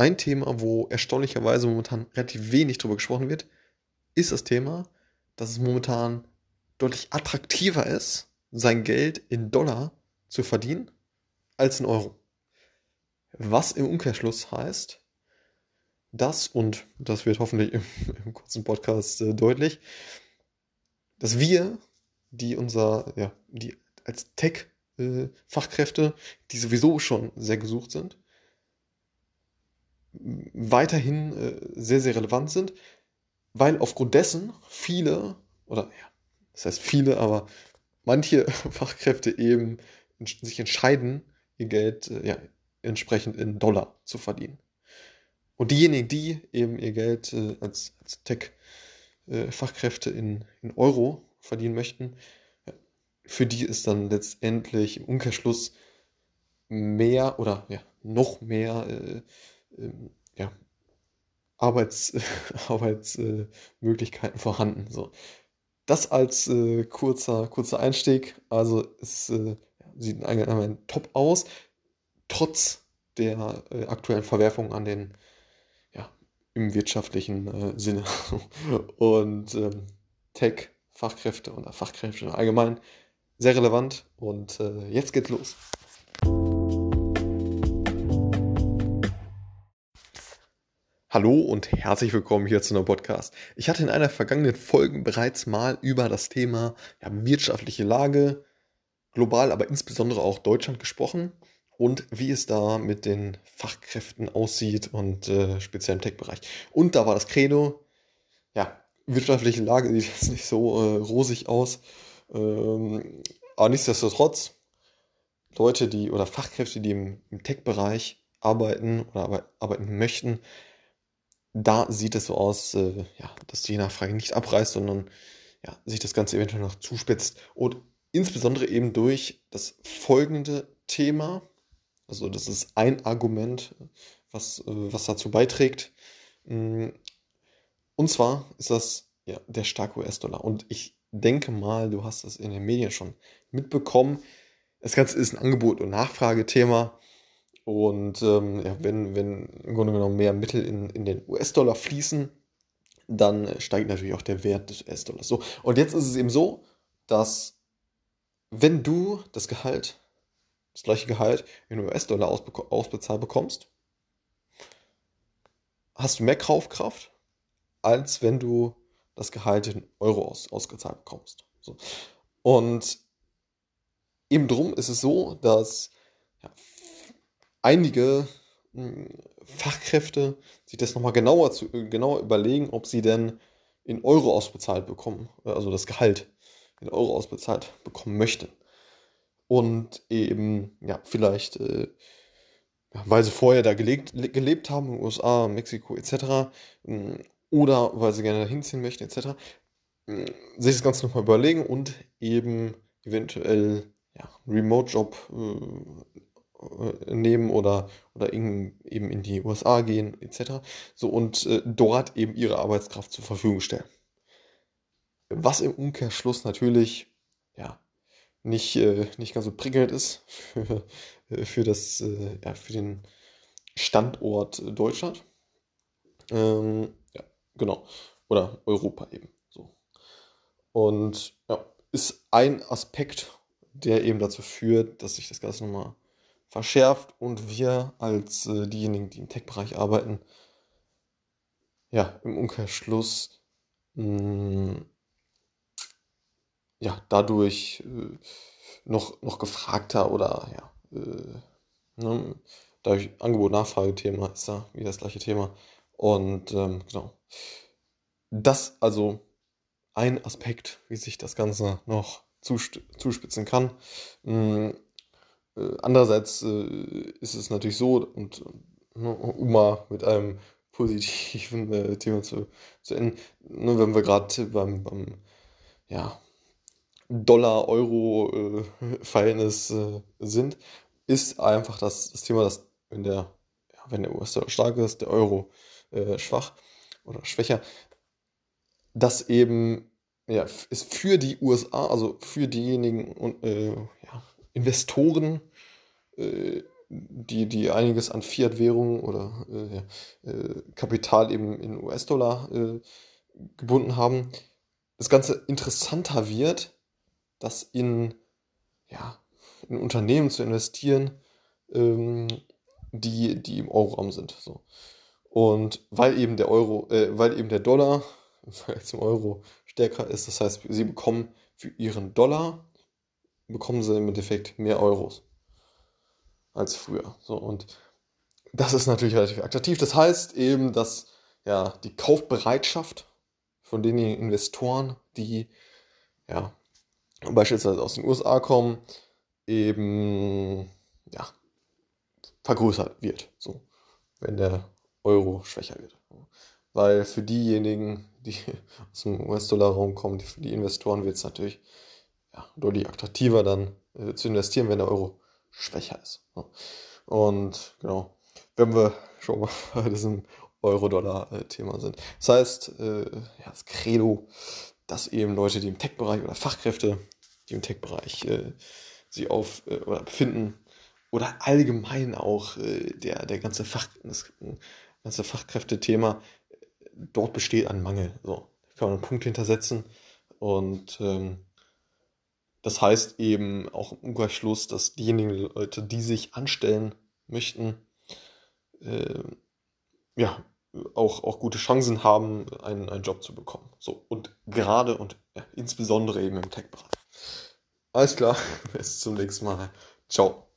ein Thema, wo erstaunlicherweise momentan relativ wenig drüber gesprochen wird, ist das Thema, dass es momentan deutlich attraktiver ist, sein Geld in Dollar zu verdienen als in Euro. Was im Umkehrschluss heißt, dass, und das wird hoffentlich im, im kurzen Podcast äh, deutlich, dass wir, die unser, ja, die als Tech-Fachkräfte, äh, die sowieso schon sehr gesucht sind, weiterhin äh, sehr, sehr relevant sind, weil aufgrund dessen viele, oder ja, das heißt viele, aber manche Fachkräfte eben sich entscheiden, ihr Geld äh, ja, entsprechend in Dollar zu verdienen. Und diejenigen, die eben ihr Geld äh, als, als Tech-Fachkräfte äh, in, in Euro verdienen möchten, für die ist dann letztendlich im Umkehrschluss mehr oder ja, noch mehr äh, ähm, ja, Arbeits, Arbeitsmöglichkeiten vorhanden. So. Das als äh, kurzer, kurzer Einstieg. Also es äh, sieht allgemein top aus, trotz der äh, aktuellen Verwerfung an den, ja, im wirtschaftlichen äh, Sinne. Und ähm, Tech, Fachkräfte oder Fachkräfte allgemein sehr relevant. Und äh, jetzt geht's los. Hallo und herzlich willkommen hier zu einem Podcast. Ich hatte in einer vergangenen Folge bereits mal über das Thema ja, wirtschaftliche Lage, global, aber insbesondere auch Deutschland gesprochen und wie es da mit den Fachkräften aussieht und äh, speziell im Tech-Bereich. Und da war das Credo, ja, wirtschaftliche Lage sieht jetzt nicht so äh, rosig aus, ähm, aber nichtsdestotrotz, Leute, die oder Fachkräfte, die im, im Tech-Bereich arbeiten oder arbeiten möchten, da sieht es so aus, äh, ja, dass die Nachfrage nicht abreißt, sondern ja, sich das Ganze eventuell noch zuspitzt. Und insbesondere eben durch das folgende Thema. Also das ist ein Argument, was, äh, was dazu beiträgt. Mm, und zwar ist das ja, der starke US-Dollar. Und ich denke mal, du hast das in den Medien schon mitbekommen. Das Ganze ist ein Angebot- und Nachfragethema. Und ähm, ja, wenn, wenn im Grunde genommen mehr Mittel in, in den US-Dollar fließen, dann steigt natürlich auch der Wert des US-Dollars. So, und jetzt ist es eben so, dass wenn du das Gehalt, das gleiche Gehalt in US-Dollar ausbezahlt bekommst, hast du mehr Kaufkraft, als wenn du das Gehalt in Euro aus, ausgezahlt bekommst. So. Und eben drum ist es so, dass ja, einige hm, Fachkräfte sich das nochmal genauer, zu, genauer überlegen, ob sie denn in Euro ausbezahlt bekommen, also das Gehalt in Euro ausbezahlt bekommen möchten. Und eben, ja, vielleicht, äh, weil sie vorher da gelebt, gelebt haben, in den USA, Mexiko etc., hm, oder weil sie gerne dahin ziehen möchten etc., hm, sich das Ganze nochmal überlegen und eben eventuell ja, Remote-Job äh, äh, nehmen oder, oder in, eben in die USA gehen, etc. So und äh, dort eben ihre Arbeitskraft zur Verfügung stellen. Was im Umkehrschluss natürlich ja, nicht, äh, nicht ganz so prickelnd ist für, äh, für, das, äh, ja, für den Standort Deutschland. Ähm, ja, genau. Oder Europa eben. So. Und ja, ist ein Aspekt, der eben dazu führt, dass sich das Ganze nochmal verschärft und wir als äh, diejenigen, die im Tech-Bereich arbeiten, ja, im Umkehrschluss mh, mm, ja, dadurch äh, noch, noch gefragter oder ja, äh, ne, dadurch Angebot-Nachfrage-Thema ist da wieder das gleiche Thema. Und ähm, genau. Das also ein Aspekt, wie sich das Ganze noch zuspitzen kann. Mm, äh, andererseits äh, ist es natürlich so, und ne, um mal mit einem positiven äh, Thema zu, zu enden, ne, wenn wir gerade beim, beim ja, Dollar-Euro-Verhältnis äh, sind, ist einfach das, das Thema, dass wenn der, ja, wenn der US-Dollar stark ist, der Euro äh, schwach oder schwächer, dass eben ja, ist für die USA, also für diejenigen äh, ja, Investoren äh, die, die einiges an Fiat-Währungen oder äh, äh, Kapital eben in US-Dollar äh, gebunden haben, das Ganze interessanter wird, das in, ja, in Unternehmen zu investieren, ähm, die, die im Euroraum sind. So. Und weil eben der Euro, äh, weil eben der Dollar im Vergleich zum Euro stärker ist, das heißt, sie bekommen für ihren Dollar, bekommen sie im Endeffekt mehr Euros als früher. So, und das ist natürlich relativ attraktiv. Das heißt eben, dass ja, die Kaufbereitschaft von den Investoren, die ja, beispielsweise aus den USA kommen, eben ja, vergrößert wird, so, wenn der Euro schwächer wird. Weil für diejenigen, die aus dem US-Dollar-Raum kommen, für die Investoren wird es natürlich ja, deutlich attraktiver dann äh, zu investieren, wenn der Euro schwächer ist. Und genau, wenn wir schon mal bei diesem Euro-Dollar-Thema sind. Das heißt, äh, ja, das Credo, dass eben Leute, die im Tech-Bereich oder Fachkräfte, die im Tech-Bereich äh, sich auf äh, oder befinden, oder allgemein auch äh, der, der ganze, Fach, das ganze Fachkräftethema, dort besteht ein Mangel. So, kann man einen Punkt hintersetzen. Und ähm, das heißt eben auch im Umkehrschluss, dass diejenigen Leute, die sich anstellen möchten, äh, ja, auch, auch gute Chancen haben, einen, einen Job zu bekommen. So, und gerade und insbesondere eben im Tech-Bereich. Alles klar, bis zum nächsten Mal. Ciao.